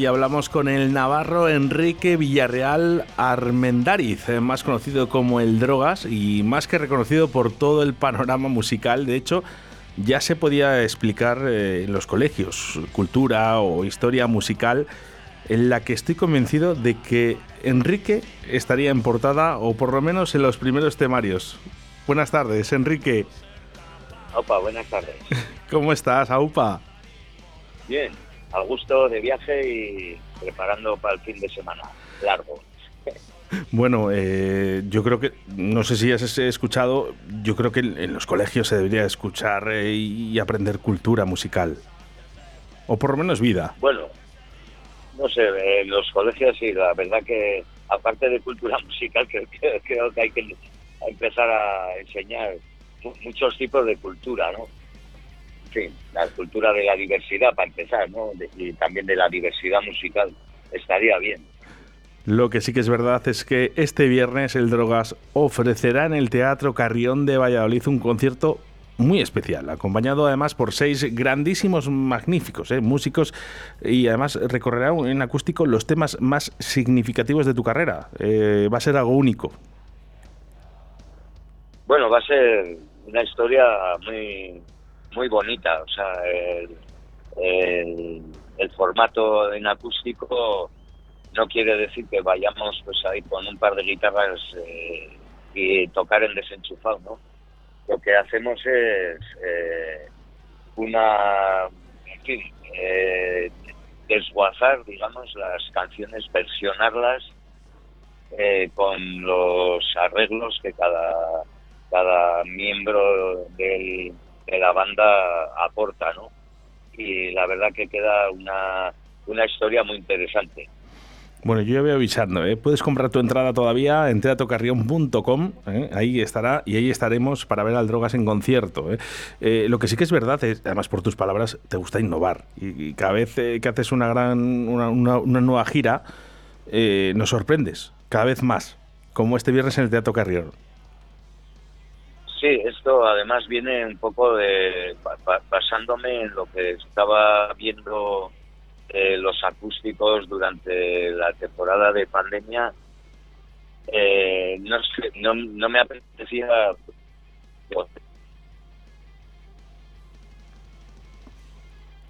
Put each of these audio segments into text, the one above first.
Hoy hablamos con el navarro Enrique Villarreal Armendariz, eh, más conocido como el Drogas y más que reconocido por todo el panorama musical. De hecho, ya se podía explicar eh, en los colegios cultura o historia musical en la que estoy convencido de que Enrique estaría en portada o por lo menos en los primeros temarios. Buenas tardes, Enrique. Opa, buenas tardes. ¿Cómo estás, Aupa? Bien, al gusto de viaje y preparando para el fin de semana largo. Bueno, eh, yo creo que, no sé si has escuchado, yo creo que en los colegios se debería escuchar eh, y aprender cultura musical. O por lo menos vida. Bueno, no sé, en los colegios sí, la verdad que aparte de cultura musical, creo, que- creo que hay que empezar a enseñar mu- muchos tipos de cultura, ¿no? Fin, la cultura de la diversidad para empezar, ¿no? Y también de la diversidad musical. Estaría bien. Lo que sí que es verdad es que este viernes el Drogas ofrecerá en el Teatro Carrión de Valladolid un concierto muy especial, acompañado además por seis grandísimos, magníficos eh, músicos y además recorrerá en acústico los temas más significativos de tu carrera. Eh, va a ser algo único. Bueno, va a ser una historia muy muy bonita. O sea, el, el- el formato en acústico no quiere decir que vayamos pues ahí con un par de guitarras eh, y tocar en desenchufado, ¿no? Lo que hacemos es eh, una, en fin, eh, desguazar, digamos, las canciones, versionarlas eh, con los arreglos que cada cada miembro del- de la banda aporta, ¿no? Y la verdad que queda una, una historia muy interesante. Bueno, yo ya voy avisando, ¿eh? puedes comprar tu entrada todavía en teatrocarrión.com, ¿eh? ahí estará y ahí estaremos para ver al Drogas en concierto. ¿eh? Eh, lo que sí que es verdad, es, además por tus palabras, te gusta innovar y, cada vez eh, que haces una gran una, una- una nueva gira, nos sorprendes cada vez más, como este viernes en el Teatro Carrión. Sí, esto además viene un poco de ba- ba- basándome en lo que estaba viendo eh, los acústicos durante la temporada de pandemia. Eh, no, no me apetecía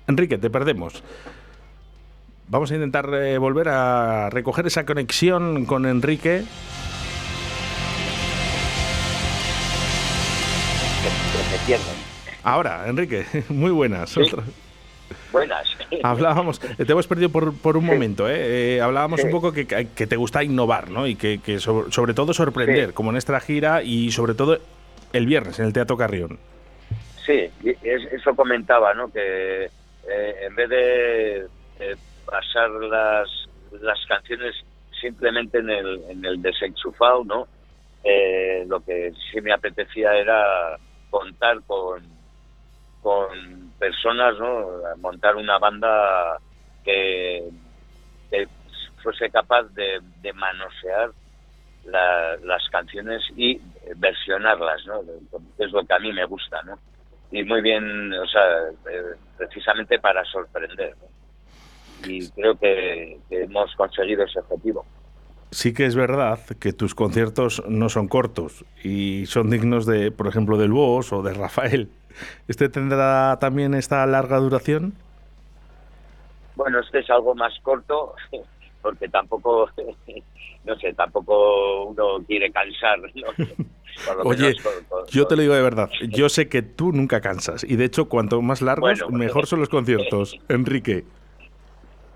Enrique, te perdemos. Vamos a intentar eh, volver a recoger esa conexión con Enrique. Ahora, Enrique, muy buenas. Sí. Buenas. Hablábamos, eh, te hemos perdido por, por un momento, ¿eh? Eh, hablábamos Sí. un poco que, que te gusta innovar, ¿no? Y que, que sobre, sobre todo sorprender, Sí. como en esta gira y sobre todo el viernes en el Teatro Carrión. Sí, eso comentaba, ¿no? Que eh, en vez de eh, basar las, las canciones simplemente en el, en el desenchufado, ¿no? Lo que sí me apetecía era contar con, con personas, ¿no? Montar una banda que, fuese capaz de, de manosear la- las canciones y versionarlas, ¿no? Es lo que a mí me gusta, ¿no? Y muy bien, o sea, eh, precisamente para sorprender. Y creo que hemos conseguido ese objetivo. Sí que es verdad que tus conciertos no son cortos y son dignos de, por ejemplo, del Boss o de Rafael. ¿Este tendrá también esta larga duración? Bueno, este es algo más corto, porque tampoco, no sé, tampoco uno quiere cansar, Oye, menos con- con- yo te lo digo de verdad, yo sé que tú nunca cansas y de hecho cuanto más largos, Bueno, mejor son los conciertos. Enrique,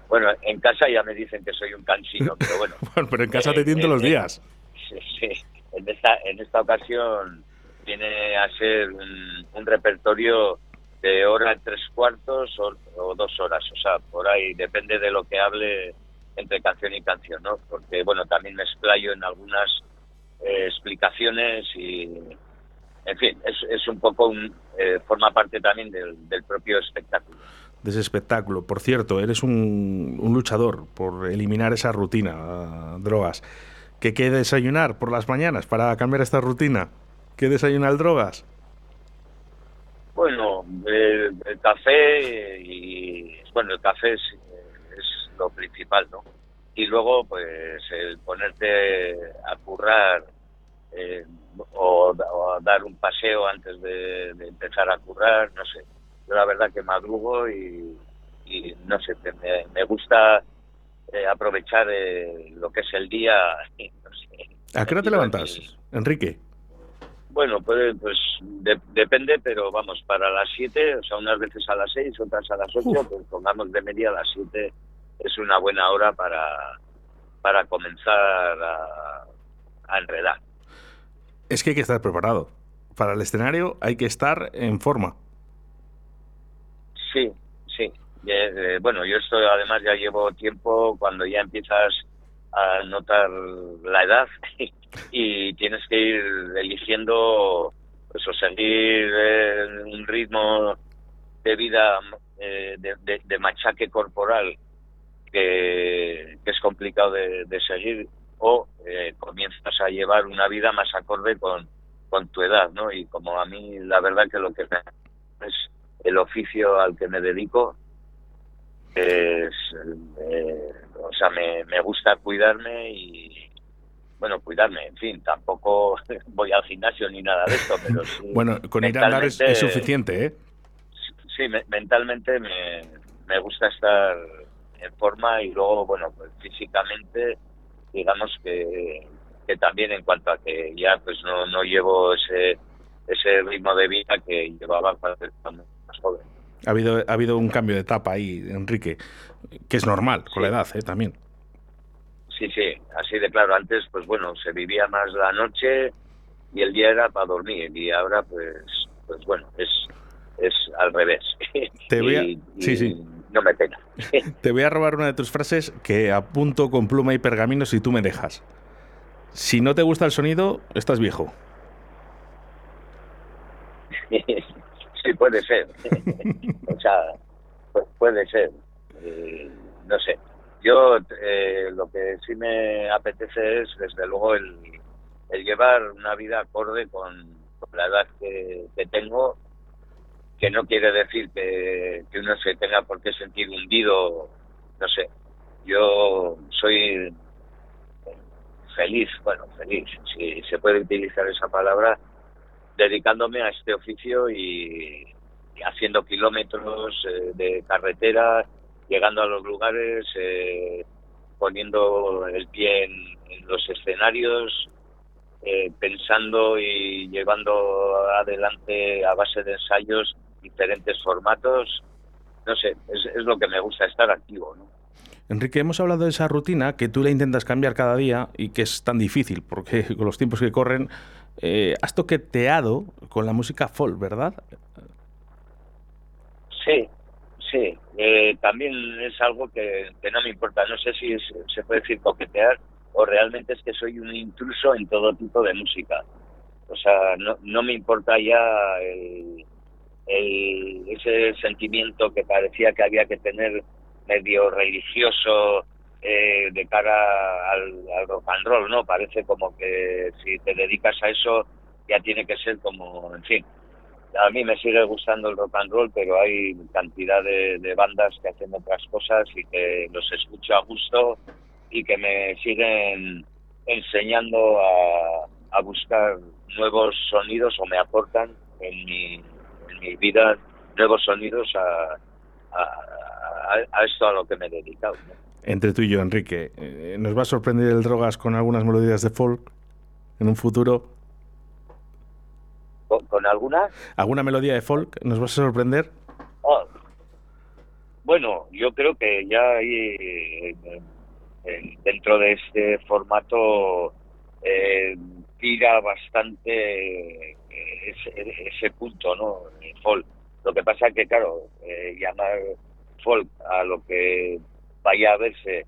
Bueno, en casa ya me dicen que soy un cansino, pero bueno. bueno, pero en casa te Eh, tiento eh, los eh, días. Sí, sí. En esta, en esta ocasión viene a ser un, un repertorio de hora y tres cuartos o, o dos horas. O sea, por ahí depende de lo que hable entre canción y canción, ¿no? Porque, bueno, también me explayo en algunas eh, explicaciones y, en fin, es, es un poco, un, eh, forma parte también del, del propio espectáculo. De ese espectáculo. Por cierto, eres un, luchador por eliminar esa rutina, drogas. ¿Qué que desayunar por las mañanas para cambiar esta rutina? ¿Qué desayunar drogas? Bueno, el, café y bueno, el café es, lo principal, ¿no? Y luego, pues, el ponerte a currar eh, o, o dar un paseo antes de empezar a currar, no sé. Yo la verdad que madrugo y, y no sé, me, me gusta eh, aprovechar eh, lo que es el día. No sé, ¿A qué hora te levantas, Enrique? Bueno, pues, pues de- depende, pero vamos, para las 7, o sea, unas veces a las 6, otras a las 8, Uf. pues pongamos de media a las 7, es una buena hora para, para comenzar a, a enredar. Es que hay que estar preparado. Para el escenario hay que estar en forma. Sí, sí. Eh, bueno, yo estoy, además ya llevo tiempo cuando ya empiezas a notar la edad y tienes que ir eligiendo, pues seguir un ritmo de vida eh, de, de- machaque corporal que, es complicado de, de seguir o eh, comienzas a llevar una vida más acorde con, con tu edad, ¿no? Y como a mí la verdad que lo que me es el oficio al que me dedico es eh, o sea me, me gusta cuidarme y bueno cuidarme en fin tampoco voy al gimnasio ni nada de esto pero sí Bueno, con ir a andar es, suficiente, ¿eh? sí me- mentalmente me, me gusta estar en forma y luego bueno pues físicamente digamos que, que también en cuanto a que ya pues no, no llevo ese ese ritmo de vida que llevaba cuando más joven Ha habido, ha habido un cambio de etapa ahí, Enrique, que es normal con la edad, ¿eh? También. Sí, sí, así de claro. Antes, pues bueno, se vivía más la noche y el día era para dormir y ahora, pues, pues bueno, es, es al revés. Te voy a- Y- y sí, sí. No me pena. Te voy a robar una de tus frases que apunto con pluma y pergamino si tú me dejas. Si no te gusta el sonido, estás viejo. puede ser. o sea, pu- puede ser. Eh, no sé. Yo eh, lo que sí me apetece es, desde luego, el, el llevar una vida acorde con, con la edad que, que tengo, que no quiere decir que, que uno se tenga por qué sentir hundido, no sé. Yo soy feliz, bueno, feliz, si se puede utilizar esa palabra, dedicándome a este oficio y haciendo kilómetros eh, de carretera, llegando a los lugares, eh, poniendo el pie en, los escenarios, eh, pensando y llevando adelante a base de ensayos diferentes formatos. No sé, es, es lo que me gusta, estar activo, ¿no? Enrique, hemos hablado de esa rutina que tú la intentas cambiar cada día y que es tan difícil porque con los tiempos que corren eh, has toqueteado con la música folk, ¿verdad? Sí, sí. Eh, también es algo que, no me importa. No sé si es- se puede decir coquetear o realmente es que soy un intruso en todo tipo de música. O sea, no, me importa ya el, ese sentimiento que parecía que había que tener medio religioso eh, de cara al rock and roll, ¿no? Parece como que si te dedicas a eso ya tiene que ser como, en fin, a mí me sigue gustando el rock and roll, pero hay cantidad de, bandas que hacen otras cosas y que los escucho a gusto y que me siguen enseñando a, a buscar nuevos sonidos o me aportan en mi, en mi vida nuevos sonidos a, a, esto a lo que me he dedicado. Entre tú y yo, Enrique, eh, ¿nos va a sorprender el Drogas con algunas melodías de folk en un futuro? ¿Con, con alguna? ¿Alguna melodía de folk nos vas a sorprender? Oh, Bueno, yo creo que ya hay eh, eh, dentro de este formato eh, tira bastante eh, ese, ese punto, ¿no? El folk. Lo que pasa que, claro, eh, llamar folk a lo que vaya a verse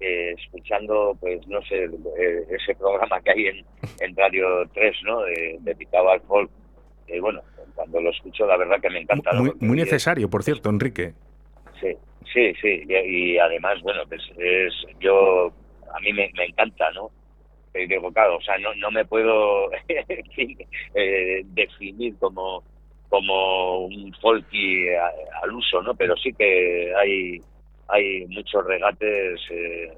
eh, escuchando, pues no sé, eh, ese programa que hay en, en Radio 3, ¿no? De- dedicado al folk. Eh, bueno, cuando lo escucho, la verdad que me encanta. Muy, necesario, por cierto, Enrique. Sí, sí, sí. Y, además, bueno, pues es, yo, a mí me, encanta, ¿no? Digo, claro, o sea, no, no me puedo eh, definir como, como un folky al uso, ¿no? Pero sí que hay, hay muchos regates eh,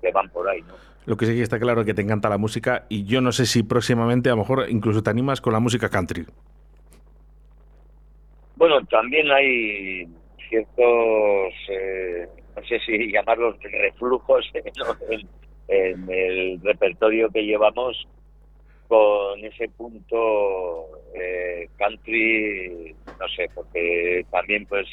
que van por ahí, ¿no? Lo que sí que está claro es que te encanta la música y yo no sé si próximamente a lo mejor incluso te animas con la música country. Bueno, también hay ciertos, eh, no sé si llamarlos reflujos en, el repertorio que llevamos con ese punto eh, country, no sé, porque también pues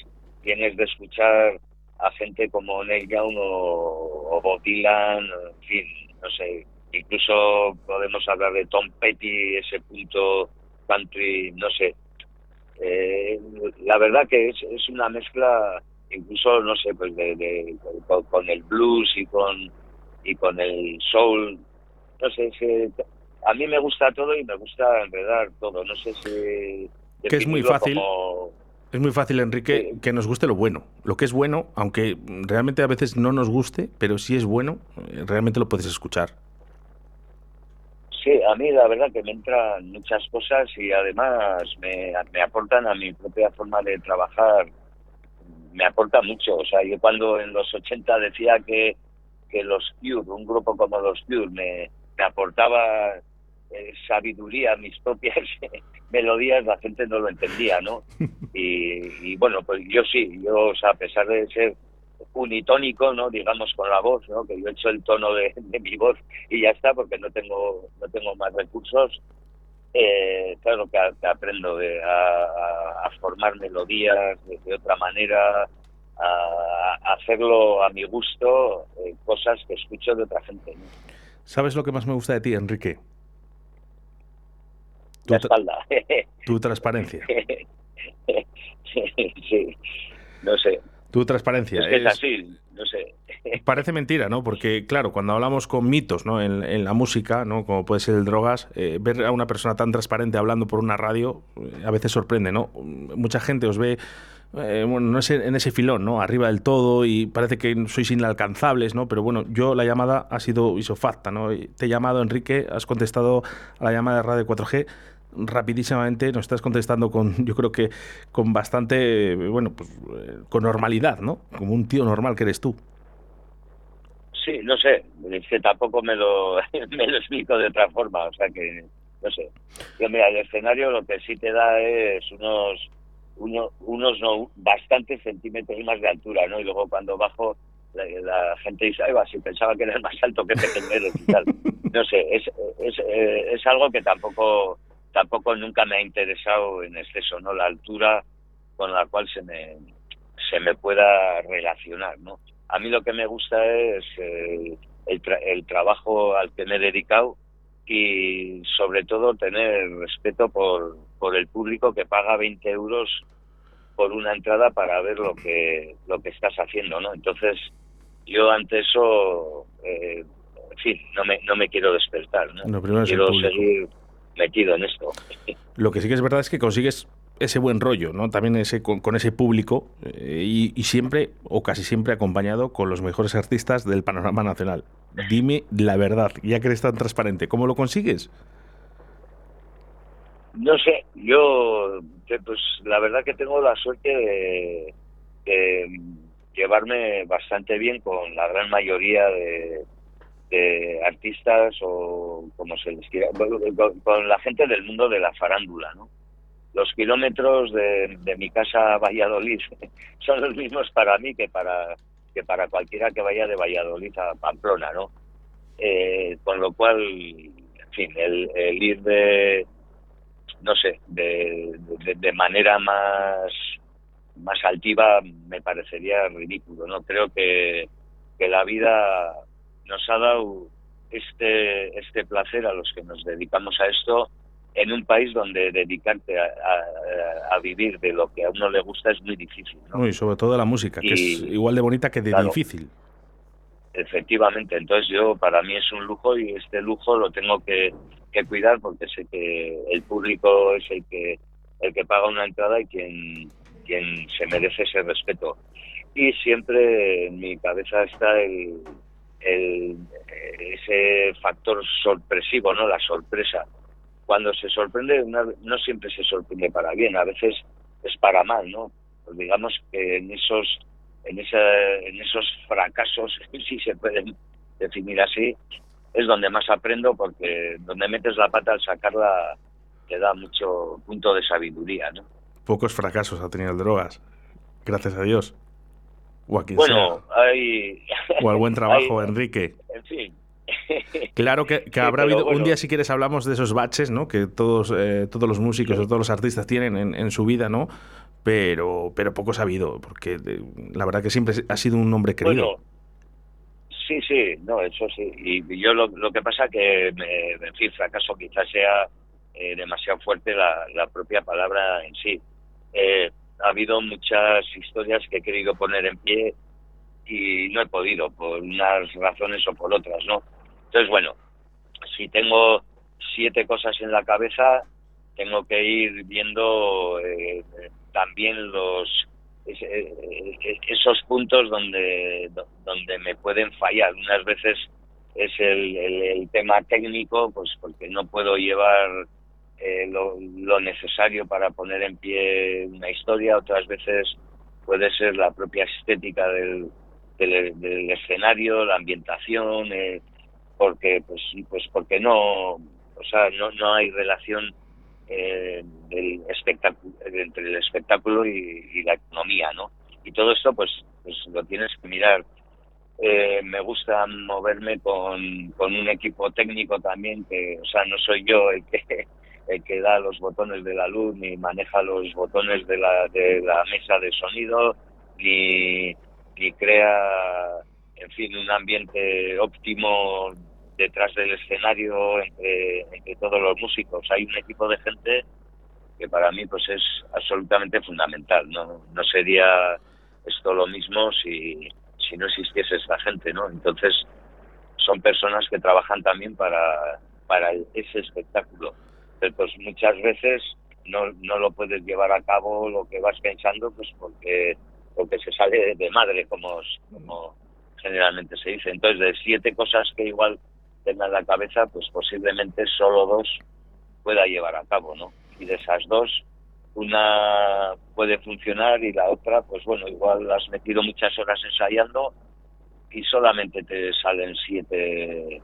tienes de escuchar a gente como Neil Young o, Bob Dylan, en fin, no sé, incluso podemos hablar de Tom Petty, ese punto country, no sé. Eh, la verdad que es, es una mezcla, incluso, no sé, pues de, con, el blues y con, y con el soul, no sé, a mí me gusta todo y me gusta enredar todo, no sé si... Que es muy fácil. Es muy fácil, Enrique, que nos guste lo bueno. Lo que es bueno, aunque realmente a veces no nos guste, pero si es bueno, realmente lo puedes escuchar. Sí, a mí la verdad que me entran muchas cosas y además me, me aportan a mi propia forma de trabajar, me aporta mucho. O sea, yo cuando en los 80 decía que, que los Cure, un grupo como los Cure, me, me aportaba eh, sabiduría, mis propias melodías, la gente no lo entendía, ¿no? Y, bueno, pues yo sí, yo, o sea, a pesar de ser unitónico, ¿no? Digamos con la voz, ¿no? Que yo he hecho el tono de, mi voz y ya está, porque no tengo, no tengo más recursos. Eh, claro que, aprendo de, a, formar melodías de, otra manera, a, hacerlo a mi gusto, eh, cosas que escucho de otra gente. ¿Sabes lo que más me gusta de ti, Enrique? Tu, la espalda. tu transparencia. sí, no sé. Tu transparencia. Es, así, no sé. Parece mentira, ¿no? Porque, claro, cuando hablamos con mitos ¿no? en, la música, ¿no? como puede ser el drogas, eh, ver a una persona tan transparente hablando por una radio eh, a veces sorprende, ¿no? Mucha gente os ve eh, bueno, no es en ese filón, ¿no? Arriba del todo y parece que sois inalcanzables, ¿no? Pero bueno, yo la llamada ha sido isofacta, ¿no? Te he llamado, Enrique, has contestado a la llamada de Radio 4G rapidísimamente nos estás contestando con, yo creo que con bastante, bueno, pues eh, con normalidad, ¿no? Como un tío normal que eres tú. Sí, no sé, es que tampoco me lo, me lo explico de otra forma, o sea que, no sé. Yo, mira, el escenario lo que sí te da es unos, unos, unos no, bastantes centímetros más de altura, ¿no? Y luego cuando bajo, la, gente dice, ay, va, si pensaba que eres más alto que pequeñeros y tal. No sé, es, es, eh, es algo que tampoco tampoco nunca me ha interesado en exceso, ¿no? La altura con la cual se me, se me pueda relacionar, ¿no? A mí lo que me gusta es el, el, trabajo al que me he dedicado y sobre todo tener respeto por, por el público que paga 20 euros por una entrada para ver lo que lo que estás haciendo, ¿no? Entonces yo ante eso, eh, en fin, no me, no me quiero despertar, ¿no? quiero seguir metido en esto. Lo que sí que es verdad es que consigues ese buen rollo, ¿no? También ese con, ese público eh, y, siempre o casi siempre acompañado con los mejores artistas del panorama nacional. Dime la verdad, ya que eres tan transparente, ¿cómo lo consigues? No sé, yo pues la verdad que tengo la suerte de llevarme bastante bien con la gran mayoría de, de artistas o como se les quiera, con, la gente del mundo de la farándula, ¿no? Los kilómetros de, mi casa a Valladolid son los mismos para mí que para que para cualquiera que vaya de Valladolid a Pamplona, ¿no? Eh, con lo cual, en fin, el, ir de, no sé, de, de, manera más más altiva me parecería ridículo, ¿no? Creo que, que la vida nos ha dado este, este placer a los que nos dedicamos a esto en un país donde dedicarte a, vivir de lo que a uno le gusta es muy difícil. ¿no? y sobre todo la música, que es igual de bonita que de difícil. Efectivamente, entonces yo para mí es un lujo y este lujo lo tengo que, que, cuidar porque sé que el público es el que el que paga una entrada y quien quien se merece ese respeto y siempre en mi cabeza está el, el, ese factor sorpresivo, ¿no? La sorpresa. Cuando se sorprende, no siempre se sorprende para bien, a veces es para mal, ¿no? Pues digamos que en esos, en, esa, en esos fracasos, si se pueden definir así, es donde más aprendo porque donde metes la pata al sacarla te da mucho punto de sabiduría, ¿no? Pocos fracasos ha tenido drogas, gracias a Dios. O a quien bueno, hay... O al buen trabajo, Enrique. En fin. Claro que, habrá habido un día si quieres hablamos de esos baches, ¿no? Que todos eh, todos los músicos o todos los artistas tienen en, en, su vida, ¿no? Pero pero poco sabido, porque eh, la verdad que siempre ha sido un hombre querido. Sí, sí, no, eso sí. Y yo lo, lo que pasa que, me, en fin, fracaso quizás sea eh, demasiado fuerte la, la, propia palabra en sí. Eh, ha habido muchas historias que he querido poner en pie y no he podido, por unas razones o por otras, ¿no? Entonces, bueno, si tengo siete cosas en la cabeza, tengo que ir viendo eh, también los eh, esos puntos donde, donde me pueden fallar. Unas veces es el, tema técnico, pues porque no puedo llevar eh, lo, necesario para poner en pie una historia, otras veces puede ser la propia estética del, del, escenario, la ambientación, eh, porque pues pues porque no, o sea, no, no hay relación eh, del espectáculo, entre el espectáculo y, la economía, ¿no? Y todo esto, pues, pues lo tienes que mirar. Eh, me gusta moverme con, con un equipo técnico también, que, o sea, no soy yo el que el que da los botones de la luz, ni maneja los botones de la, de la mesa de sonido, ni, ni crea, en fin, un ambiente óptimo detrás del escenario entre, entre todos los músicos. Hay un equipo de gente que para mí pues es absolutamente fundamental. No, no sería esto lo mismo si, si no existiese esta gente, ¿no? Entonces son personas que trabajan también para, para ese espectáculo. Pues muchas veces no, no lo puedes llevar a cabo lo que vas pensando pues porque, porque se sale de madre, como, como generalmente se dice. Entonces de siete cosas que igual tenga en la cabeza, pues posiblemente solo dos pueda llevar a cabo, ¿no? Y de esas dos, una puede funcionar y la otra, pues bueno, igual has metido muchas horas ensayando y solamente te salen siete,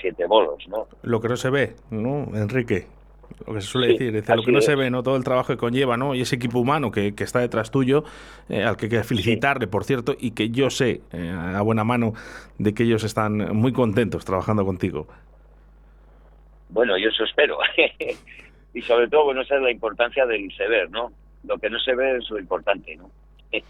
siete bolos, ¿no? Lo que no se ve, ¿no, Enrique? Lo que se suele decir, lo que no se ve, ¿no? Todo el trabajo que conlleva, ¿no? Y ese equipo humano que, está detrás tuyo, eh, al que hay que felicitarle, por cierto, y que yo sé, eh, a buena mano, de que ellos están muy contentos trabajando contigo. Bueno, yo eso espero. y sobre todo, bueno, esa es la importancia del iceberg, ¿no? Lo que no se ve es lo importante, ¿no?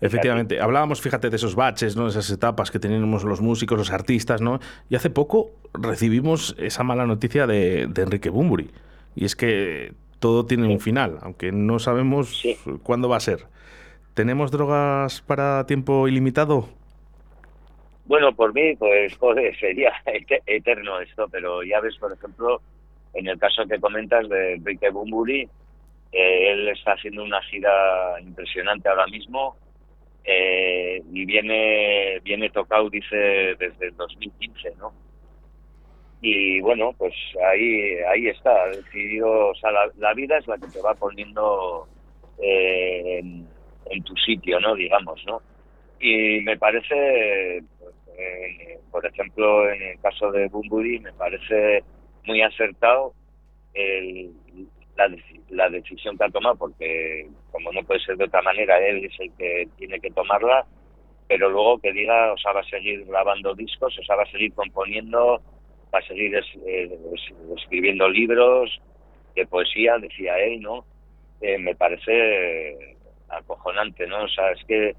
Efectivamente, hablábamos, fíjate, de esos baches, ¿no? Esas etapas que teníamos los músicos, los artistas, ¿no? Y hace poco recibimos esa mala noticia de, de Enrique Bumburi. Y es que todo tiene un final, aunque no sabemos cuándo va a ser. ¿Tenemos drogas para tiempo ilimitado? Bueno, por mí, pues joder, sería eterno esto, pero ya ves, por ejemplo, en el caso que comentas de Enrique Bumburi, eh, él está haciendo una gira impresionante ahora mismo eh, y viene, viene tocado, dice, desde el 2015, ¿no? Y bueno, pues ahí ahí está, decidido, o sea, la, vida es la que te va poniendo eh, en, tu sitio, ¿no? Digamos, ¿no? Y me parece, eh, por ejemplo, en el caso de Bumburi, me parece muy acertado el, la, la decisión que ha tomado, porque como no puede ser de otra manera, él es el que tiene que tomarla, pero luego que diga, o sea, va a seguir grabando discos, o sea, va a seguir componiendo, va a seguir eh, escribiendo libros de poesía, decía él, ¿no? Eh, me parece acojonante, ¿no? O sea, es que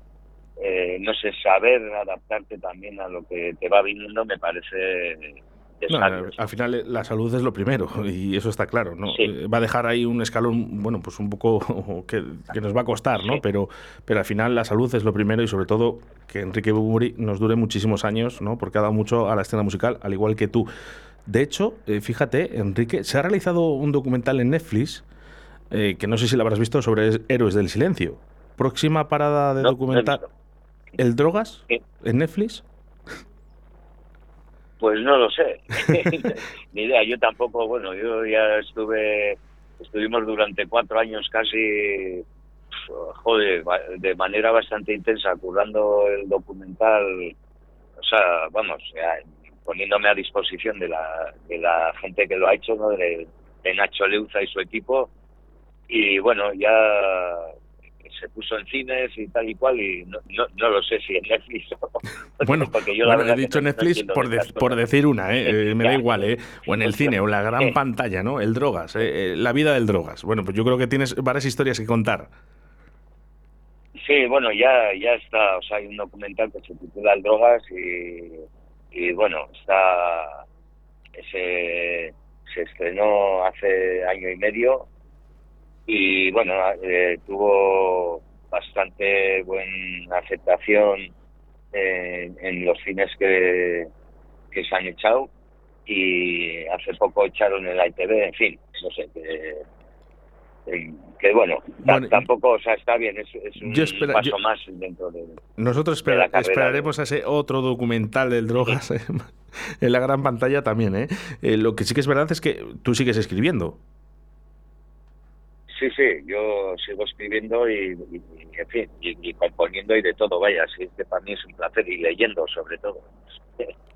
eh, no sé, saber adaptarte también a lo que te va viniendo me parece al final eh, la salud es lo primero y eso está claro, ¿no? Eh, va a dejar ahí un escalón, bueno, pues un poco que, nos va a costar, ¿no? Pero, pero al final la salud es lo primero y sobre todo que Enrique Bumuri nos dure muchísimos años, ¿no? Porque ha dado mucho a la escena musical, al igual que tú. De hecho, eh, fíjate, Enrique, se ha realizado un documental en Netflix, que no sé si lo habrás visto, sobre Héroes del Silencio. Próxima parada de documental. el drogas en Netflix? Pues no lo sé, ni idea. Yo tampoco, bueno, yo ya estuve, estuvimos durante cuatro años casi, joder, de manera bastante intensa, curando el documental, o sea, vamos, poniéndome a disposición de la, de la gente que lo ha hecho, ¿no? de Nacho Leuza y su equipo. Y bueno, ya se puso en cines y tal y cual y no, no, lo sé si en Netflix bueno, porque yo he dicho Netflix por, por decir una ¿eh? eh me da igual ¿eh? o en el cine o en la gran pantalla no el drogas ¿eh? la vida del drogas. Bueno pues yo creo que tienes varias historias que contar. Sí bueno ya ya está o sea hay un documental que se titula el drogas y, y bueno está se, se estrenó hace año y medio y bueno, eh, tuvo bastante buena aceptación en los cines que, que se han echado y hace poco echaron el ITV, en fin, no sé, que, que bueno, tampoco, o sea, está bien, es, un paso más dentro de... Nosotros esperaremos a ese otro documental del drogas en la gran pantalla también, ¿eh? ¿eh? Lo que sí que es verdad es que tú sigues escribiendo. Sí, sí, yo sigo escribiendo y, en fin, y, componiendo y de todo, vaya, sí, que para mí es un placer y leyendo sobre todo.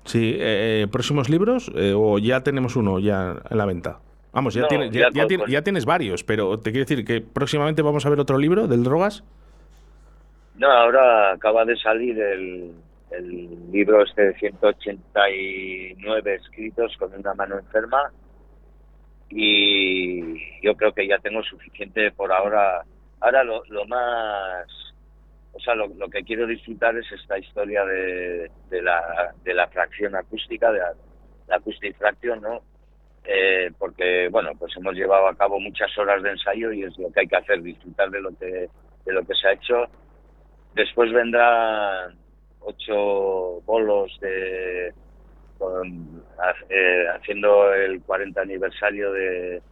Sí, eh, eh, ¿próximos libros eh, o ya tenemos uno ya en la venta? Vamos, ya, tienes, ya, ya, tienes varios, pero te quiero decir que próximamente vamos a ver otro libro del drogas. No, ahora acaba de salir el, el libro este de 189 escritos con una mano enferma y yo creo que ya tengo suficiente por ahora. Ahora lo, lo más, o sea, lo, que quiero disfrutar es esta historia de, la, de la fracción acústica, de la, la acoustic fraction, ¿no? Eh, porque, bueno, pues hemos llevado a cabo muchas horas de ensayo y es lo que hay que hacer, disfrutar de lo que, de lo que se ha hecho. Después vendrán ocho bolos de, eh, haciendo el 40 aniversario de,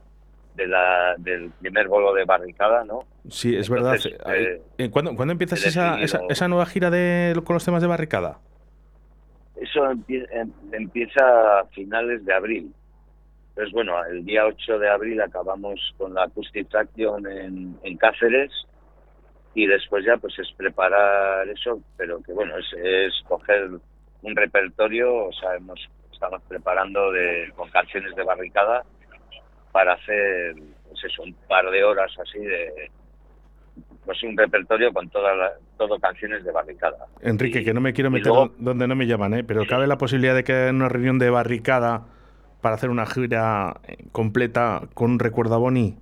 la, del primer bolo de barricada, ¿no? Sí, es verdad. Eh, eh, ¿Cuándo, ¿Cuándo, empiezas esa, esa, nueva gira de, con los temas de barricada? Eso em, empieza a finales de abril. Entonces, bueno, el día 8 de abril acabamos con la Acoustic Traction en, en Cáceres y después ya pues es preparar eso, pero que bueno, es, es coger un repertorio, o sea, hemos, estamos preparando de, con canciones de barricada para hacer, pues eso, un par de horas así de, pues un repertorio con todas todo canciones de barricada. Enrique, que no me quiero meter donde no me llaman, ¿eh? pero ¿cabe la posibilidad de que haya una reunión de barricada para hacer una gira completa con un recuerdo a Boni?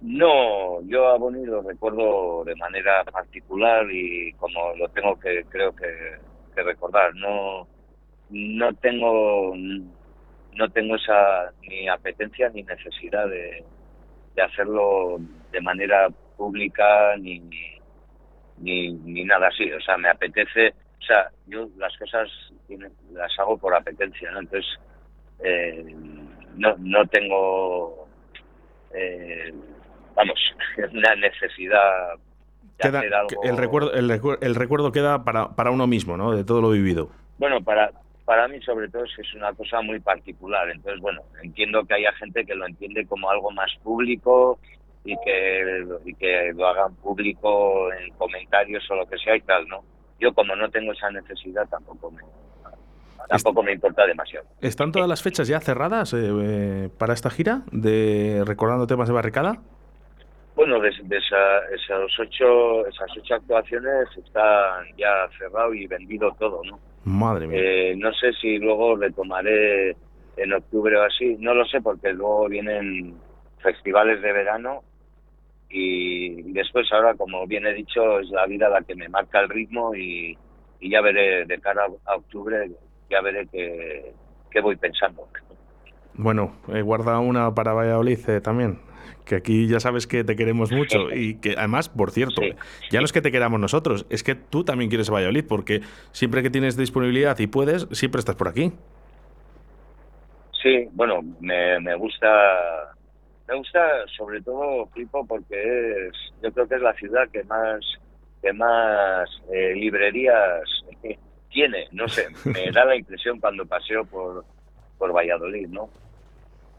No, yo a Boni lo recuerdo de manera particular y como lo tengo que, creo que recordar. No, no tengo, no tengo esa ni apetencia ni necesidad de, de hacerlo de manera pública ni, ni, ni, nada así. O sea, me apetece, o sea, yo las cosas las hago por apetencia, ¿no? Entonces, eh, no, no tengo, eh, vamos, una necesidad el, recuerdo, el, recuerdo queda para, para uno mismo, ¿no? De todo lo vivido. Bueno, para, para mí sobre todo es que es una cosa muy particular. Entonces, bueno, entiendo que haya gente que lo entiende como algo más público y que, y que lo hagan público en comentarios o lo que sea y tal, ¿no? Yo como no tengo esa necesidad tampoco me, tampoco me importa demasiado. ¿Están todas las fechas ya cerradas eh, eh, para esta gira de Recordando Temas de Barricada? Bueno, de, esas ocho, esas ocho actuaciones están ya cerrado y vendido todo, ¿no? Madre mía. Eh, no sé si luego retomaré en octubre o así, no lo sé porque luego vienen festivales de verano y después ahora, como bien he dicho, es la vida la que me marca el ritmo y, ya veré de cara a octubre, ya veré qué, voy pensando. Bueno, eh, guarda una para Valladolid eh, también que aquí ya sabes que te queremos mucho y que además, por cierto, ya no es que te queramos nosotros, es que tú también quieres Valladolid porque siempre que tienes disponibilidad y puedes, siempre estás por aquí. Sí, bueno, me, me gusta, me gusta sobre todo Flipo porque es, yo creo que es la ciudad que más que más eh, librerías tiene, no sé, me da la impresión cuando paseo por, por Valladolid, ¿no?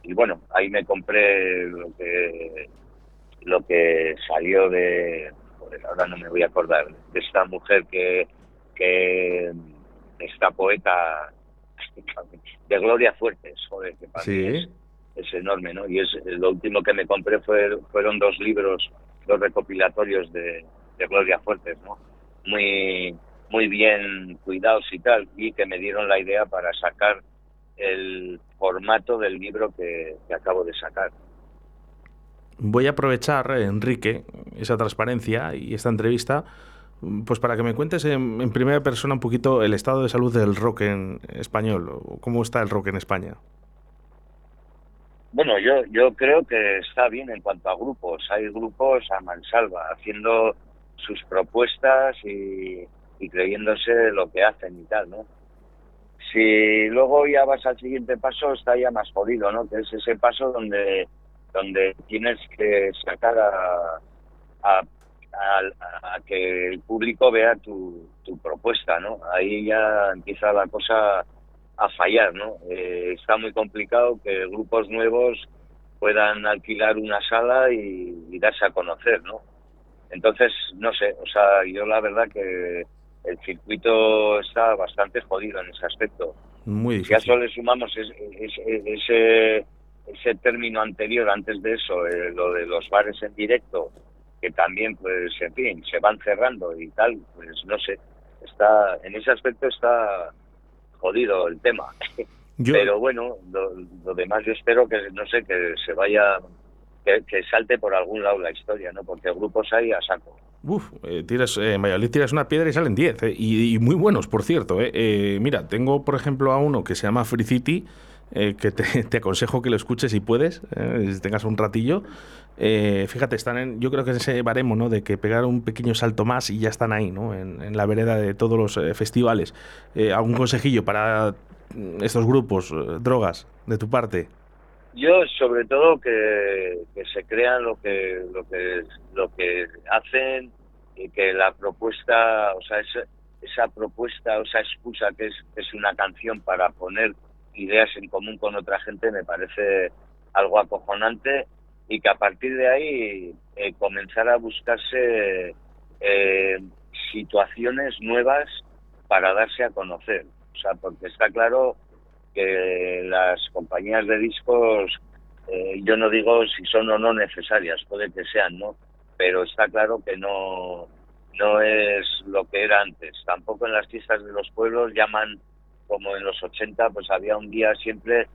Y bueno, ahí me compré lo que lo que salió de, ahora no me voy a acordar, de esta mujer que, que esta poeta de Gloria Fuertes, joder, que para es, enorme, ¿no? Y es lo último que me compré fue, fueron dos libros, dos recopilatorios de, de Gloria Fuertes, ¿no? Muy, muy bien cuidados y tal, y que me dieron la idea para sacar el formato del libro que, acabo de sacar. Voy a aprovechar, Enrique, esa transparencia y esta entrevista, pues para que me cuentes en, primera persona un poquito el estado de salud del rock en español, cómo está el rock en España. Bueno, yo, yo creo que está bien en cuanto a grupos. Hay grupos a mansalva, haciendo sus propuestas y, y creyéndose lo que hacen y tal, ¿no? Si luego ya vas al siguiente paso, está ya más jodido, ¿no? Que es ese paso donde, donde tienes que sacar a, a, que el público vea tu, tu, propuesta, ¿no? Ahí ya empieza la cosa a fallar, ¿no? Eh, está muy complicado que grupos nuevos puedan alquilar una sala y, y darse a conocer, ¿no? Entonces, no sé, o sea, yo la verdad que el circuito está bastante jodido en ese aspecto. Muy difícil. Ya solo le sumamos ese, ese término anterior, antes de eso, eh, lo de los bares en directo, que también, pues, en fin, se van cerrando y tal, pues no sé, está en ese aspecto está jodido el tema. Pero bueno, lo, demás yo espero que, no sé, que se vaya, que, que salte por algún lado la historia, ¿no? Porque grupos hay a saco. Uf, eh, tiras, eh, en Valladolid tiras una piedra y salen 10, eh, y, muy buenos, por cierto. mira, tengo, por ejemplo, a uno que se llama Free City, que te, aconsejo que lo escuches si puedes, si tengas un ratillo. fíjate, están en, yo creo que es ese baremo, ¿no? De que pegar un pequeño salto más y ya están ahí, ¿no? En, la vereda de todos los festivales. ¿Algún consejillo para estos grupos, drogas, de tu parte? Yo, sobre todo, que, se crean lo que, lo que, lo que hacen y que la propuesta, o sea, esa, esa propuesta o esa excusa que es, es una canción para poner ideas en común con otra gente me parece algo acojonante y que a partir de ahí eh, comenzar a buscarse eh, situaciones nuevas para darse a conocer. O sea, porque está claro que las compañías de discos, eh, yo no digo si son o no necesarias, puede que sean, ¿no? Pero está claro que no, no es lo que era antes. Tampoco en las fiestas de los pueblos llaman como en los 80, pues había un día siempre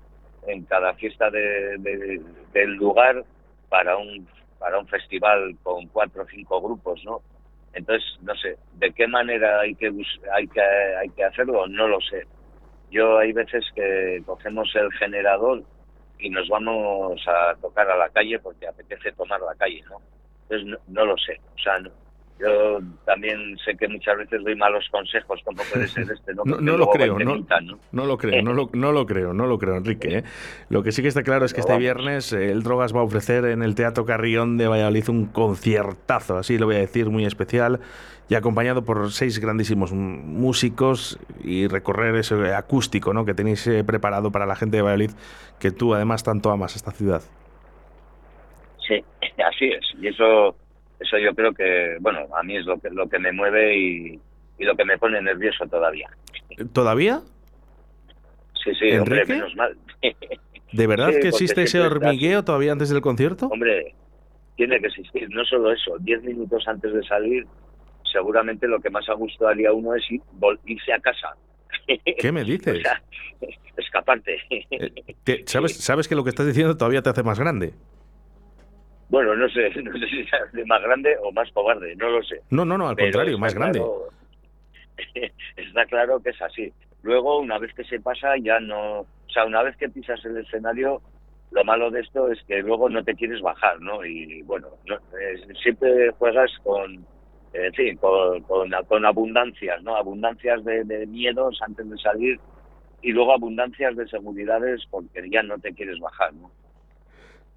en cada fiesta de, del lugar para un para un festival con cuatro o cinco grupos, ¿no? Entonces, no sé, ¿de qué manera hay que hay que hay que hacerlo? No lo sé. Yo hay veces que cogemos el generador y nos vamos a tocar a la calle porque apetece tomar la calle, ¿no? Entonces no, lo sé, o sea, yo también sé que muchas veces doy malos consejos, como puede ser este, ¿no? no, lo creo, no, ¿no? lo creo, no lo, no lo creo, no lo creo, Enrique. ¿eh? Lo que sí que está claro es que este viernes eh, el Drogas va a ofrecer en el Teatro Carrión de Valladolid un conciertazo, así lo voy a decir, muy especial y acompañado por seis grandísimos músicos y recorrer ese acústico ¿no? que tenéis eh, preparado para la gente de Valladolid, que tú además tanto amas esta ciudad. Sí, así es. Y eso, eso yo creo que, bueno, a mí es lo que, lo que me mueve y, lo que me pone nervioso todavía. ¿Todavía? Sí, sí, hombre, menos mal. ¿De verdad que existe ese hormigueo todavía antes del concierto? Hombre, tiene que existir. No solo eso, diez minutos antes de salir seguramente lo que más a gusto haría uno es ir, irse a casa. ¿Qué me dices? escaparte. Eh, ¿sabes, ¿Sabes que lo que estás diciendo todavía te hace más grande? Bueno, no sé, no sé si es más grande o más cobarde, no lo sé. No, no, no, al contrario, más grande. está claro que es así. Luego, una vez que se pasa, ya no... O sea, una vez que pisas el escenario, lo malo de esto es que luego no te quieres bajar, ¿no? Y bueno, eh, siempre juegas con, en fin, con, con, abundancias, ¿no? Abundancias de, miedos antes de salir y luego abundancias de seguridades porque ya no te quieres bajar, ¿no?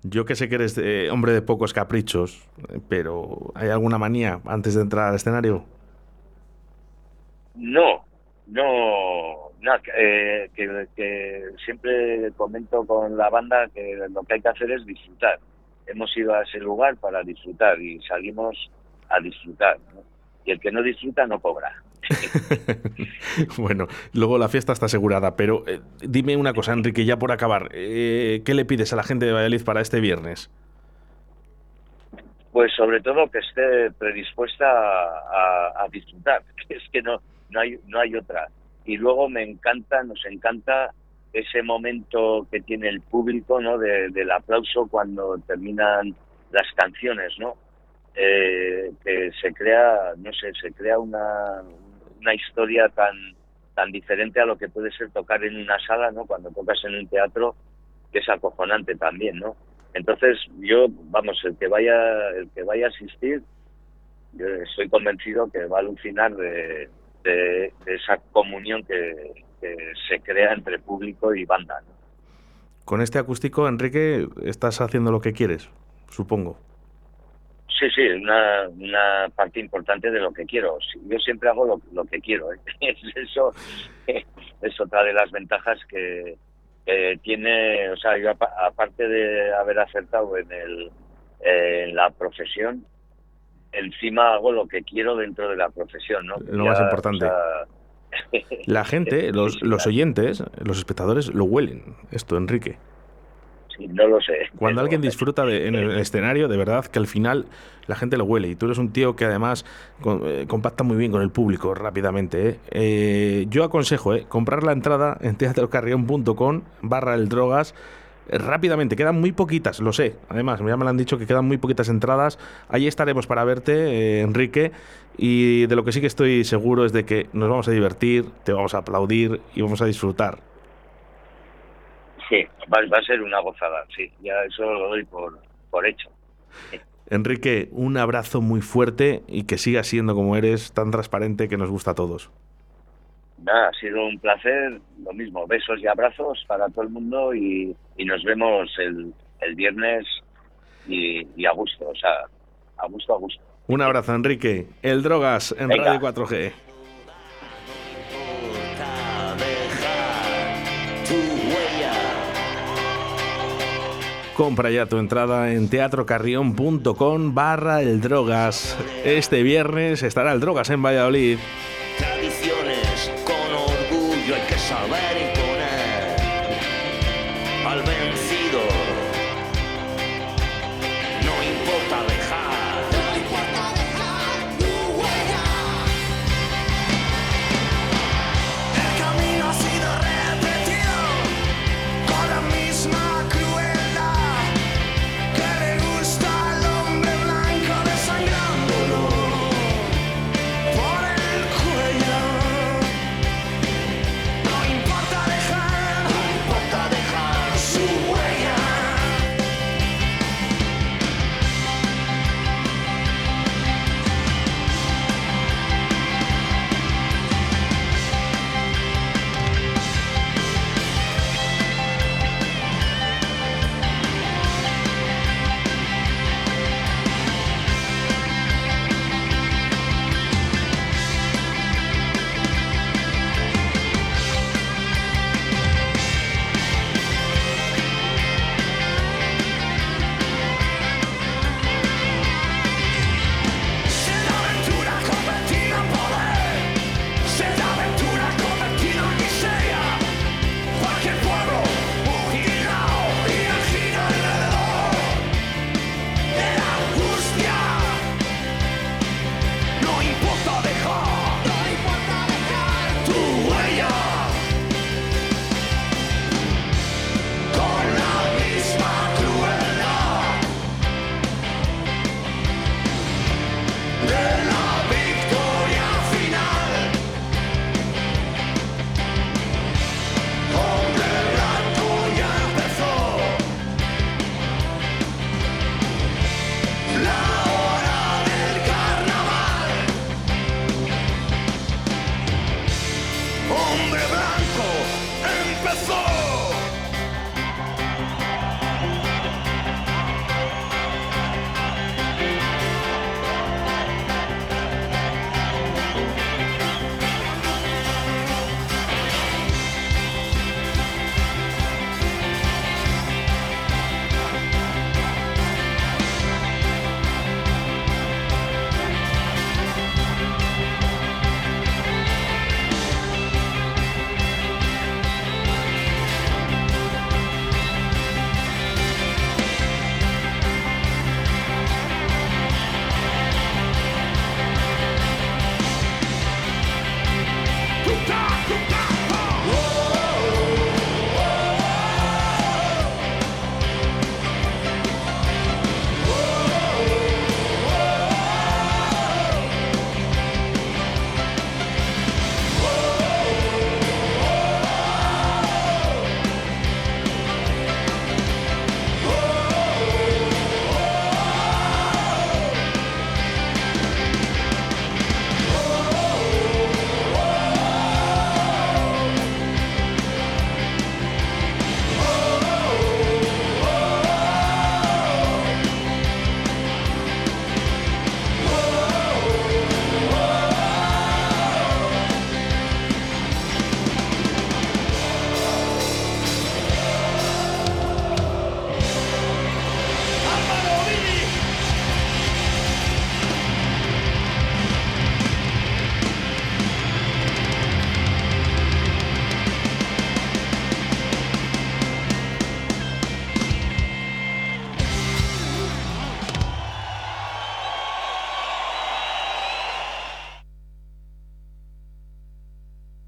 Yo que sé que eres eh, hombre de pocos caprichos, pero ¿hay alguna manía antes de entrar al escenario? No, no, eh, que, siempre comento con la banda que lo que hay que hacer es disfrutar. Hemos ido a ese lugar para disfrutar y salimos a disfrutar. Y el que no disfruta no cobra. bueno, luego la fiesta está asegurada, pero eh, dime una cosa, Enrique, ya por acabar, eh, ¿qué le pides a la gente de Valladolid para este viernes? Pues sobre todo que esté predispuesta a, a, a disfrutar, es que no, no, hay, no hay otra. Y luego me encanta, nos encanta ese momento que tiene el público, ¿no? De, del aplauso cuando terminan las canciones, ¿no? Eh, que se crea, no sé, se crea una, una historia tan tan diferente a lo que puede ser tocar en una sala, ¿no? Cuando tocas en un teatro, que es acojonante también, ¿no? Entonces yo, vamos, el que vaya, el que vaya a asistir, yo estoy convencido que va a alucinar de, de, esa comunión que, se crea entre público y banda. Con este acústico, Enrique, estás haciendo lo que quieres, supongo. Sí, sí, una, una parte importante de lo que quiero. Yo siempre hago lo, lo que quiero. ¿eh? Eso es otra de las ventajas que, que tiene, o sea, yo aparte de haber acertado en, el, en la profesión, encima hago lo que quiero dentro de la profesión, ¿no? Lo ya, más importante. O sea, la gente, los, los oyentes, los espectadores lo huelen, esto, Enrique no lo sé. Cuando alguien disfruta de, en el escenario, de verdad que al final la gente lo huele. Y tú eres un tío que además con, eh, compacta muy bien con el público rápidamente. ¿eh? Eh, yo aconsejo eh, comprar la entrada en teatrocarrión.com barra el drogas. Rápidamente, quedan muy poquitas, lo sé. Además, ya me lo han dicho que quedan muy poquitas entradas. Ahí estaremos para verte, Enrique. Y de lo que sí que estoy seguro es de que nos vamos a divertir, te vamos a aplaudir y vamos a disfrutar. Sí, va, va, a ser una gozada, sí, ya eso lo doy por, por hecho. Sí. Enrique, un abrazo muy fuerte y que sigas siendo como eres, tan transparente que nos gusta a todos. Nada, ha sido un placer, lo mismo, besos y abrazos para todo el mundo y, y nos vemos el, el viernes y, y, a gusto, o sea, a gusto, a gusto. Un abrazo, Enrique. El Drogas en Venga. Radio 4G. Compra ya tu entrada en teatrocarrión.com barra el Drogas. Este viernes estará el Drogas en Valladolid.